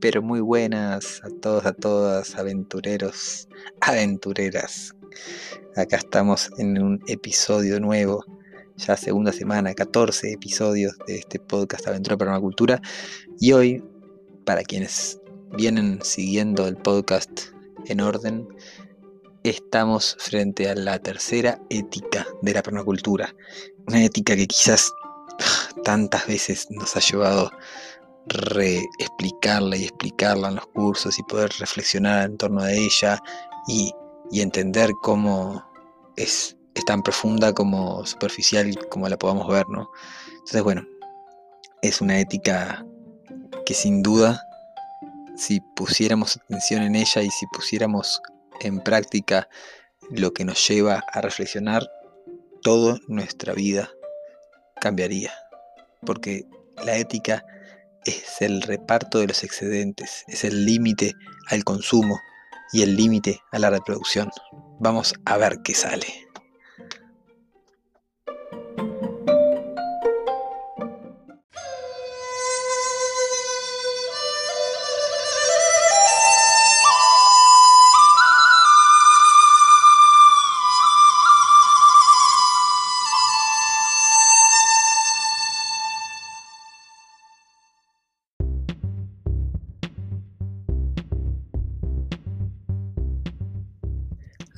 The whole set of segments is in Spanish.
Pero muy buenas a todos, a todas, aventureros, aventureras. Acá estamos en un episodio nuevo, ya segunda semana, 14 episodios de este podcast Aventura Permacultura. Y hoy, para quienes vienen siguiendo el podcast en orden, estamos frente a la tercera ética de la permacultura. Una ética que quizás tantas veces nos ha llevado reexplicarla y explicarla en los cursos y poder reflexionar en torno a ella y, entender cómo es, es, tan profunda como superficial como la podamos ver, ¿no? Entonces, bueno, es una ética que sin duda, si pusiéramos atención en ella y si pusiéramos en práctica lo que nos lleva a reflexionar, toda nuestra vida cambiaría. Porque la ética es el reparto de los excedentes, es el límite al consumo y el límite a la reproducción. Vamos a ver qué sale.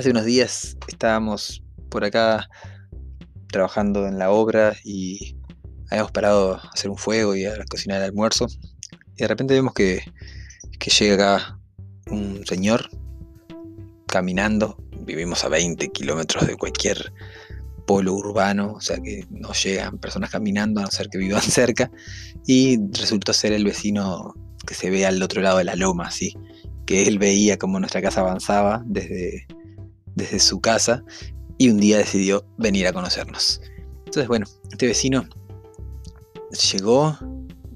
Hace unos días estábamos por acá trabajando en la obra y habíamos parado a hacer un fuego y a cocinar el almuerzo. Y de repente vemos que, llega acá un señor caminando. Vivimos a 20 kilómetros de cualquier polo urbano, o sea que no llegan personas caminando a no ser que vivan cerca. Y resultó ser el vecino que se ve al otro lado de la loma, así. Que él veía como nuestra casa avanzaba desde desde su casa y un día decidió venir a conocernos. Entonces, bueno, este vecino llegó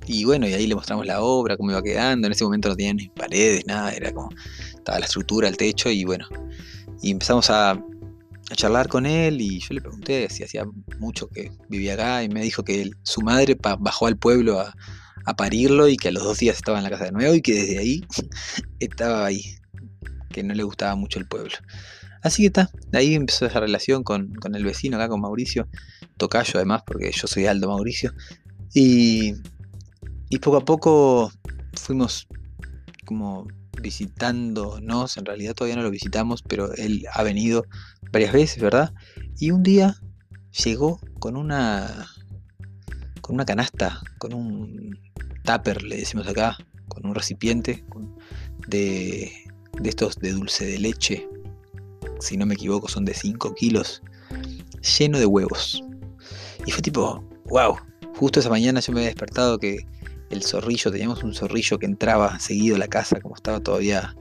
y bueno, y ahí le mostramos la obra, cómo iba quedando. En ese momento no tenía ni paredes, nada, era como estaba la estructura, el techo y bueno, y empezamos a, charlar con él y yo le pregunté si hacía mucho que vivía acá y me dijo que su madre bajó al pueblo a, a parirlo y que a los dos días estaba en la casa de nuevo y que desde ahí estaba ahí, que no le gustaba mucho el pueblo. Así que está, ahí empezó esa relación con, el vecino acá, con Mauricio, tocayo además, porque yo soy Aldo Mauricio. Y, y poco a poco fuimos como visitándonos, en realidad todavía no lo visitamos, pero él ha venido varias veces, ¿verdad? Y un día llegó con una con una canasta, con un tupper, le decimos acá, con un recipiente de, de estos de dulce de leche si no me equivoco, son de 5 kilos, lleno de huevos. Y fue tipo, wow, justo esa mañana yo me había despertado que el zorrillo, teníamos un zorrillo que entraba seguido a la casa, como estaba todavía,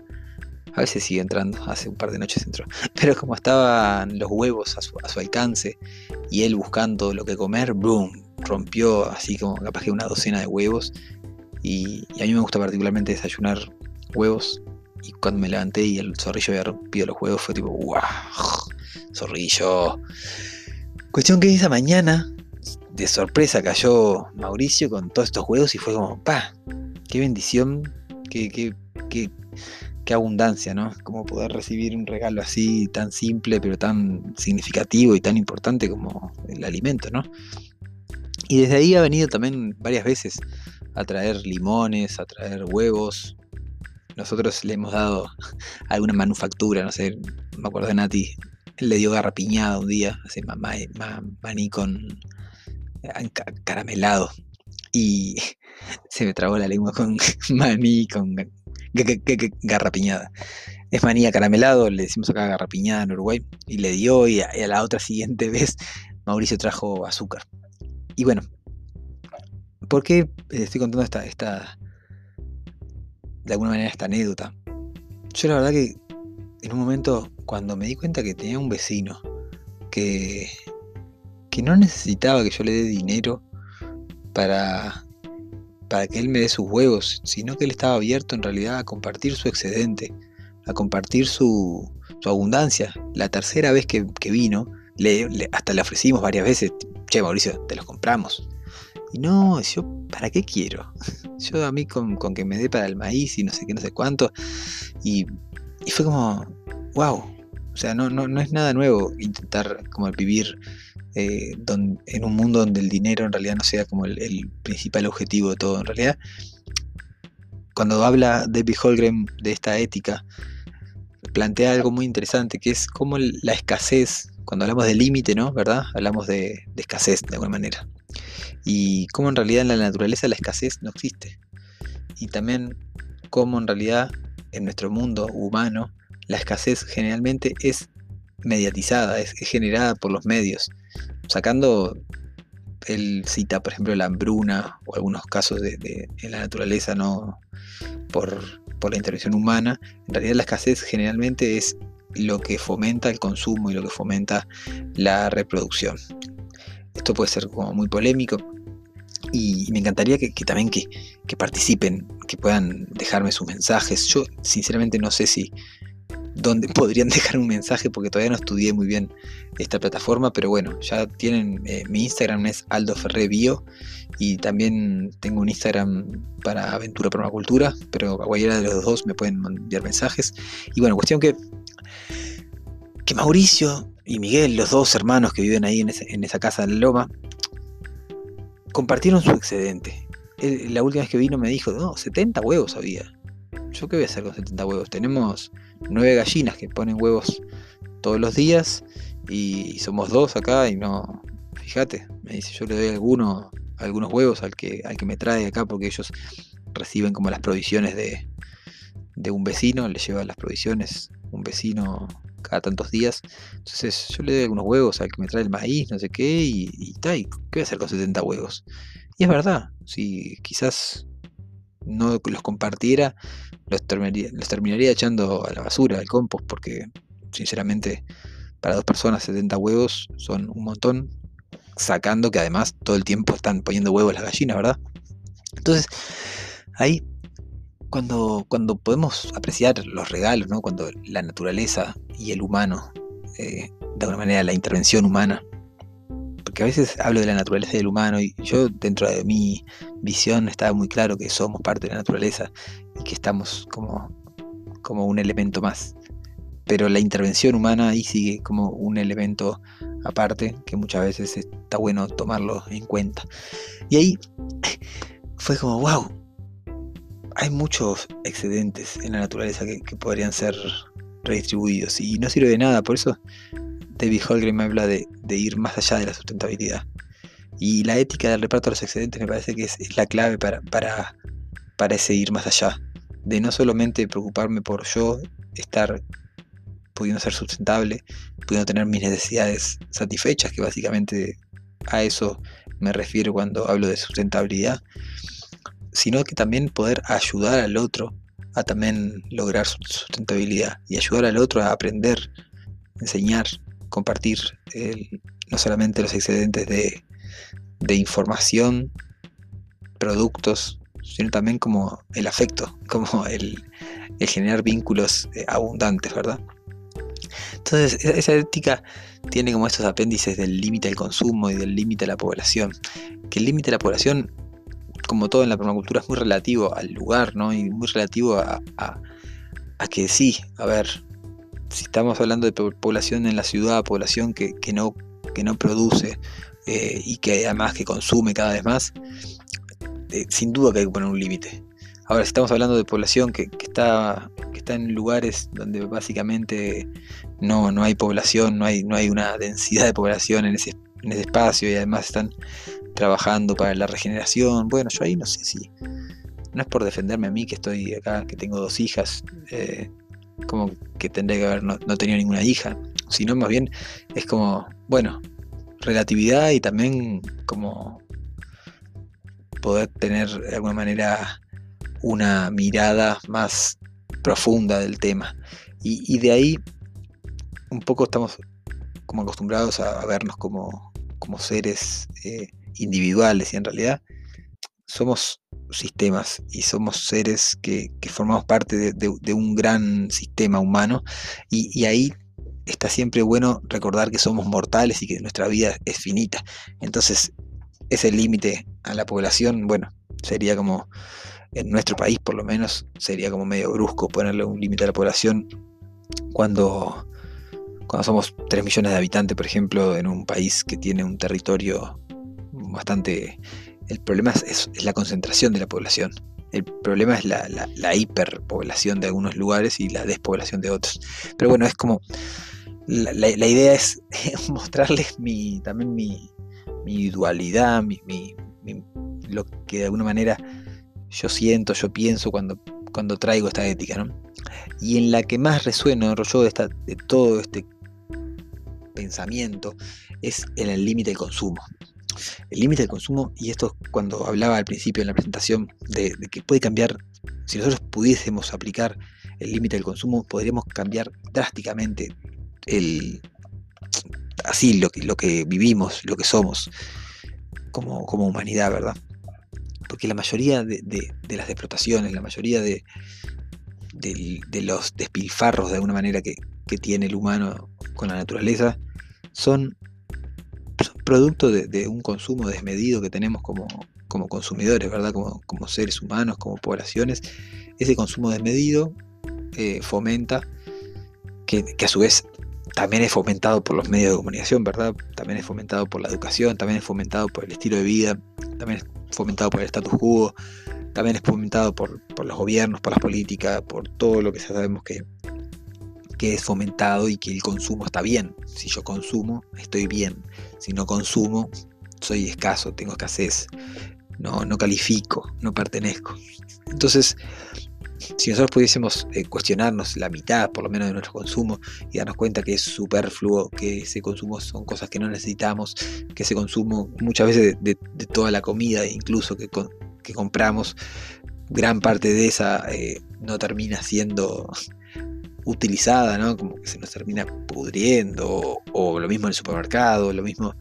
a veces sigue entrando, hace un par de noches entró, pero como estaban los huevos a su, alcance y él buscando lo que comer, boom, rompió así como capaz que una docena de huevos. Y, y a mí me gusta particularmente desayunar huevos y cuando me levanté y el zorrillo había rompido los huevos, fue tipo, ¡guau! Zorrillo. Cuestión que esa mañana, de sorpresa, cayó Mauricio con todos estos huevos y fue como, ¡pa! ¡Qué bendición! ¡Qué, qué, qué, qué abundancia, ¿no? Como poder recibir un regalo así tan simple, pero tan significativo y tan importante como el alimento, ¿no? Y desde ahí ha venido también varias veces a traer limones, a traer huevos, nosotros le hemos dado alguna manufactura, no sé, me acuerdo de Nati, él le dio garrapiñada un día, así, maní con eh, caramelado. Y se me trabó la lengua con maní con garrapiñada. Es maní caramelado, le decimos acá garrapiñada en Uruguay, y le dio, y a, la otra siguiente vez Mauricio trajo azúcar. Y bueno, ¿Por qué estoy contando esta, esta, de alguna manera, esta anécdota? Yo la verdad que en un momento, cuando me di cuenta que tenía un vecino que, que no necesitaba que yo le dé dinero para, para que él me dé sus huevos, sino que él estaba abierto en realidad a compartir su excedente, a compartir su, su abundancia. La tercera vez que, vino, le, hasta le ofrecimos varias veces, che Mauricio, te los compramos. Y no, yo, ¿para qué quiero? Yo a mí con, que me dé para el maíz y no sé qué, no sé cuánto. Y, fue como, wow. O sea, no, no, no es nada nuevo intentar como vivir eh, en un mundo donde el dinero en realidad no sea como el, principal objetivo de todo. En realidad, cuando habla David Holgren de esta ética, plantea algo muy interesante, que es como la escasez, cuando hablamos de límite, ¿no? ¿Verdad? Hablamos de, escasez de alguna manera. Y cómo en realidad en la naturaleza la escasez no existe. Y también cómo en realidad en nuestro mundo humano la escasez generalmente es mediatizada, es, generada por los medios. Sacando, él cita, por ejemplo, la hambruna o algunos casos de, en la naturaleza, no por, por la intervención humana. En realidad la escasez generalmente es lo que fomenta el consumo y lo que fomenta la reproducción. Esto puede ser como muy polémico y, me encantaría que, también que, participen, que puedan dejarme sus mensajes. Yo sinceramente no sé si dónde podrían dejar un mensaje porque todavía no estudié muy bien esta plataforma, pero bueno, ya tienen eh, mi Instagram es Aldo Ferré Bio y también tengo un Instagram para Aventura Permacultura, pero a cualquiera de los dos me pueden enviar mensajes. Y bueno, cuestión que que Mauricio y Miguel, los dos hermanos que viven ahí en, esa casa en la Loma, compartieron su excedente. la última vez que vino me dijo, no, 70 huevos había. ¿Yo qué voy a hacer con 70 huevos? Tenemos nueve gallinas que ponen huevos todos los días y somos dos acá y no, fíjate, me dice, yo le doy alguno, algunos huevos al que, al que me trae acá porque ellos reciben como las provisiones de, de un vecino, le lleva las provisiones un vecino cada tantos días. Entonces yo le doy algunos huevos al que me trae el maíz, no sé qué, y, y, ¿qué voy a hacer con 70 huevos? Y es verdad, si quizás no los compartiera, los terminaría, los terminaría echando a la basura, al compost, porque sinceramente para dos personas 70 huevos son un montón, sacando que además todo el tiempo están poniendo huevos las gallinas, ¿verdad? Entonces, ahí cuando, cuando podemos apreciar los regalos, ¿no? cuando la naturaleza y el humano, eh, de alguna manera la intervención humana, porque a veces hablo de la naturaleza y del humano y yo dentro de mi visión estaba muy claro que somos parte de la naturaleza y que estamos como, como un elemento más. Pero la intervención humana ahí sigue como un elemento aparte que muchas veces está bueno tomarlo en cuenta. Y ahí fue como, wow, hay muchos excedentes en la naturaleza que, podrían ser redistribuidos y no sirve de nada. Por eso David Holgren me habla de, ir más allá de la sustentabilidad. Y la ética del reparto de los excedentes me parece que es, la clave para, para, para ese ir más allá. De no solamente preocuparme por yo estar pudiendo ser sustentable, pudiendo tener mis necesidades satisfechas, que básicamente a eso me refiero cuando hablo de sustentabilidad, sino que también poder ayudar al otro a también lograr su sustentabilidad y ayudar al otro a aprender, enseñar, compartir no solamente los excedentes de, información, productos, sino también como el afecto, como el, generar vínculos eh, abundantes, ¿verdad? Entonces, e-, esa ética tiene como estos apéndices del límite del consumo y del límite de la población. Que el límite de la población, como todo en la permacultura, es muy relativo al lugar, ¿no? Y muy relativo a, que sí, a ver, si estamos hablando de población en la ciudad, población que, no, que no produce eh, y que además que consume cada vez más, eh, sin duda que hay que poner un límite. Ahora, si estamos hablando de población que, está, que está en lugares donde básicamente no, no hay población, no hay, no hay una densidad de población en ese, ese espacio y además están trabajando para la regeneración, bueno, yo ahí no sé si... No es por defenderme a mí que estoy acá, que tengo dos hijas, eh, como que tendría que haber no, tenido ninguna hija, sino más bien es como, bueno, relatividad y también como poder tener de alguna manera una mirada más profunda del tema. Y, de ahí un poco estamos como acostumbrados a, vernos como, seres eh, individuales y en realidad somos sistemas y somos seres que, formamos parte de, un gran sistema humano y, ahí está siempre bueno recordar que somos mortales y que nuestra vida es finita. Entonces, ese límite a la población, bueno, sería como, en nuestro país por lo menos, sería como medio brusco ponerle un límite a la población cuando, cuando somos 3 millones de habitantes, por ejemplo, en un país que tiene un territorio bastante... El problema es, la concentración de la población. El problema es la, hiperpoblación de algunos lugares y la despoblación de otros. Pero bueno, es como... La, idea es mostrarles mi, también mi, mi dualidad, mi, lo que de alguna manera yo siento, yo pienso cuando, cuando traigo esta ética. ¿no? Y en la que más resueno yo de, de todo este pensamiento es en el límite del consumo. El límite del consumo, y esto cuando hablaba al principio en la presentación de, que puede cambiar, si nosotros pudiésemos aplicar el límite del consumo, podríamos cambiar drásticamente el, así lo que, lo que vivimos, lo que somos como, como humanidad, ¿verdad? Porque la mayoría de, las explotaciones, la mayoría de, de, los despilfarros de alguna manera que, tiene el humano con la naturaleza son, producto de, un consumo desmedido que tenemos como, como consumidores, ¿verdad? Como, como, seres humanos, como poblaciones. Ese consumo desmedido eh, fomenta que, que, a su vez también es fomentado por los medios de comunicación, ¿verdad? También es fomentado por la educación, también es fomentado por el estilo de vida, también es fomentado por el status quo, también es fomentado por, los gobiernos, por las políticas, por todo lo que sabemos que, es fomentado y que el consumo está bien. Si yo consumo, estoy bien. Si no consumo, soy escaso, tengo escasez, no, no califico, no pertenezco. Entonces, si nosotros pudiésemos eh, cuestionarnos la mitad, por lo menos, de nuestro consumo y darnos cuenta que es superfluo, que ese consumo son cosas que no necesitamos, que ese consumo muchas veces de, toda la comida, incluso que, que, compramos, gran parte de esa eh, no termina siendo utilizada, ¿no? Como que se nos termina pudriendo, o, lo mismo en el supermercado, lo mismo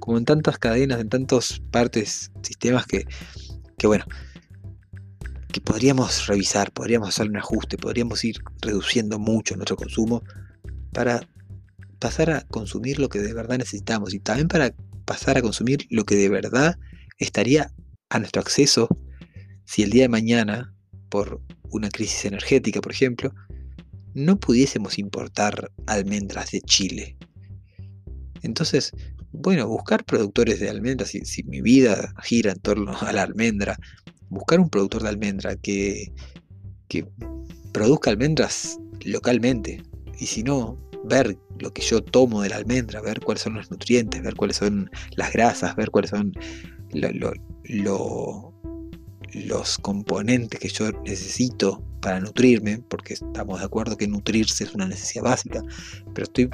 como en tantas cadenas, en tantas partes, sistemas que, que bueno, que podríamos revisar, podríamos hacer un ajuste, podríamos ir reduciendo mucho nuestro consumo para pasar a consumir lo que de verdad necesitamos y también para pasar a consumir lo que de verdad estaría a nuestro acceso si el día de mañana, por una crisis energética, por ejemplo, no pudiésemos importar almendras de Chile. Entonces, bueno, buscar productores de almendras, si, mi vida gira en torno a la almendra, buscar un productor de almendra que, que produzca almendras localmente. Y si no, ver lo que yo tomo de la almendra, ver cuáles son los nutrientes, ver cuáles son las grasas, ver cuáles son los componentes que yo necesito para nutrirme, porque estamos de acuerdo que nutrirse es una necesidad básica, pero estoy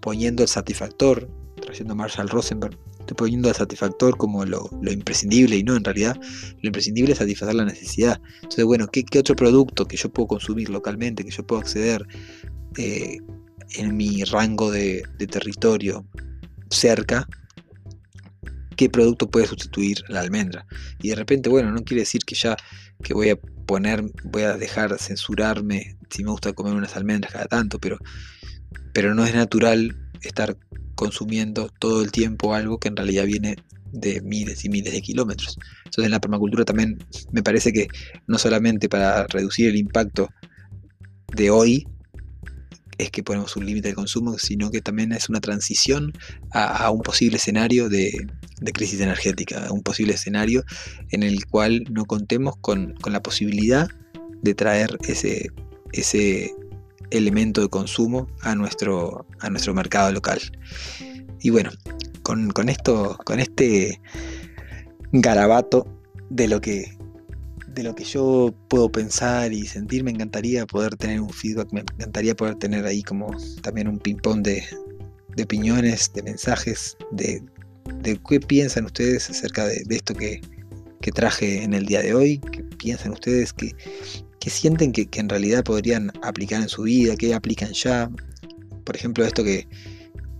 poniendo el satisfactor, trayendo Marshall Rosenberg, estoy poniendo al satisfactor como lo, imprescindible y no, en realidad lo imprescindible es satisfacer la necesidad. Entonces, bueno, ¿qué, otro producto que yo puedo consumir localmente, que yo puedo acceder eh, en mi rango de, territorio cerca? ¿Qué producto puede sustituir la almendra? Y de repente, bueno, no quiere decir que ya que voy a poner, voy a dejar censurarme si me gusta comer unas almendras cada tanto, pero, pero no es natural estar consumiendo todo el tiempo algo que en realidad viene de miles y miles de kilómetros. Entonces en la permacultura también me parece que no solamente para reducir el impacto de hoy es que ponemos un límite de consumo, sino que también es una transición a, un posible escenario de, crisis energética, un posible escenario en el cual no contemos con, la posibilidad de traer ese, elemento de consumo a nuestro, a nuestro mercado local. Y bueno, con, esto, con este garabato de lo que de lo que yo puedo pensar y sentir, me encantaría poder tener un feedback, me encantaría poder tener ahí como también un ping-pong de, opiniones, de mensajes, de, de, qué piensan ustedes acerca de, esto que, que traje en el día de hoy, qué piensan ustedes, qué, sienten que, en realidad podrían aplicar en su vida, qué aplican ya. Por ejemplo, esto que,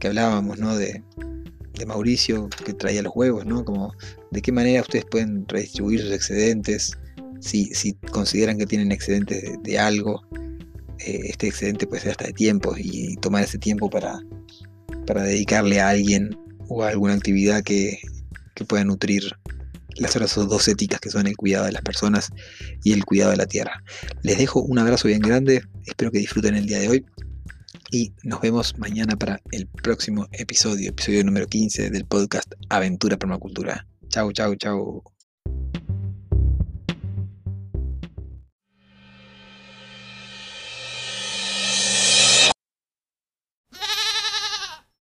hablábamos, ¿no? De, Mauricio, que traía los huevos, ¿no? Como de qué manera ustedes pueden redistribuir sus excedentes, si, si consideran que tienen excedentes de, algo, eh, este excedente puede ser hasta de tiempo y tomar ese tiempo para, para dedicarle a alguien o a alguna actividad que, que pueda nutrir las otras dos éticas que son el cuidado de las personas y el cuidado de la tierra. Les dejo un abrazo bien grande, espero que disfruten el día de hoy y nos vemos mañana para el próximo episodio, episodio número 15 del podcast Aventura Permacultura. Chau, chau, chau.